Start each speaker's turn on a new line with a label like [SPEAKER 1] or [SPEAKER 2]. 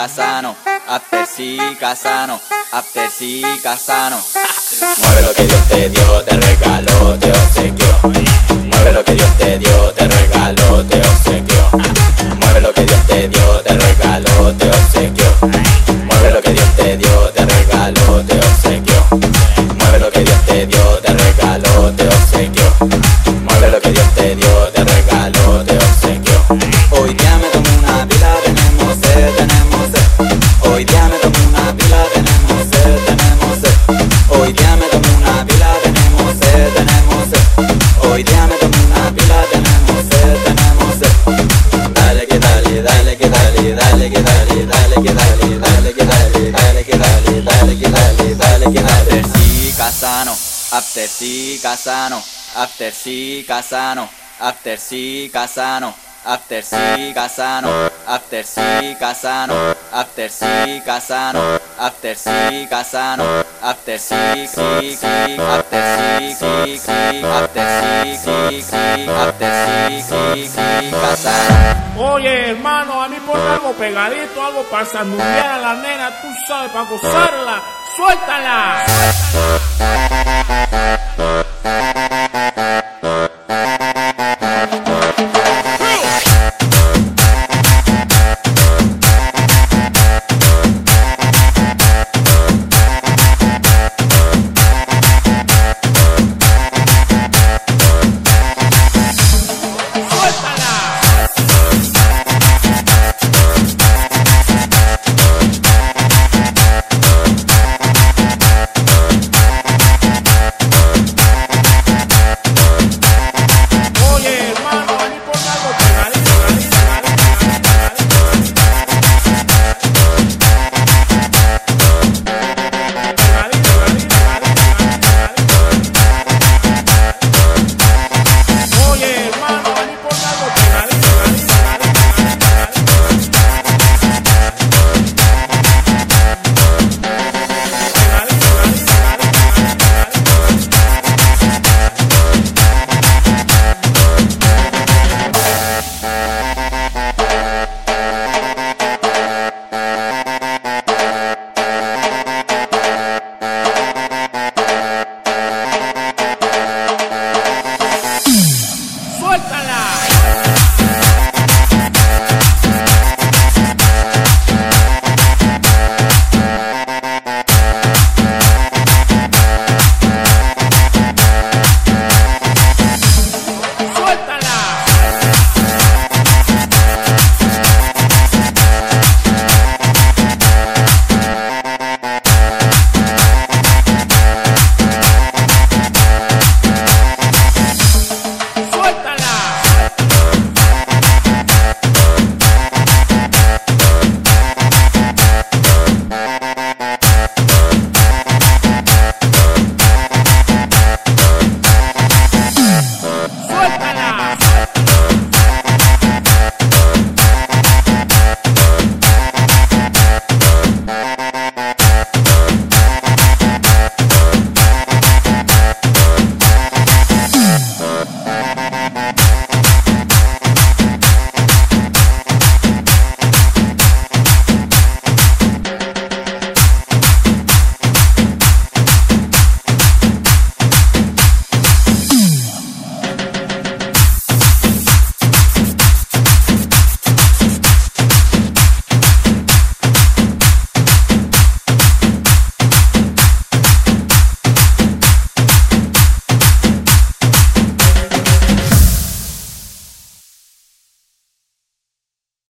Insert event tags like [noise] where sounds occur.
[SPEAKER 1] casano, after sí casano, after sí casano. [laughs] Mueve lo que Dios te dio, te regaló, te obsequió. Mueve lo que Dios te dio, te regaló, te obsequió. Mueve lo que Dios te dio, te regaló, te obsequió. Mueve lo que Dios te dio, te regaló, te obsequió. Mueve lo que Dios te dio, te regaló, te obsequió. Mueve lo que Dios te dio, te regaló, te obsequió. Hoy día me tomo After sí casano, after sí casano, after sí casano, after sí casano. After sí casano, after sí casano, after sí casano, after sí casano, after sí sí, after sí sí sí, after sí sí sí, after sí sí sí casano.
[SPEAKER 2] Oye, hermano, a mí ponme algo pegadito, algo para sanudear a la nena, tú sabes, para gozarla. ¡Suéltala!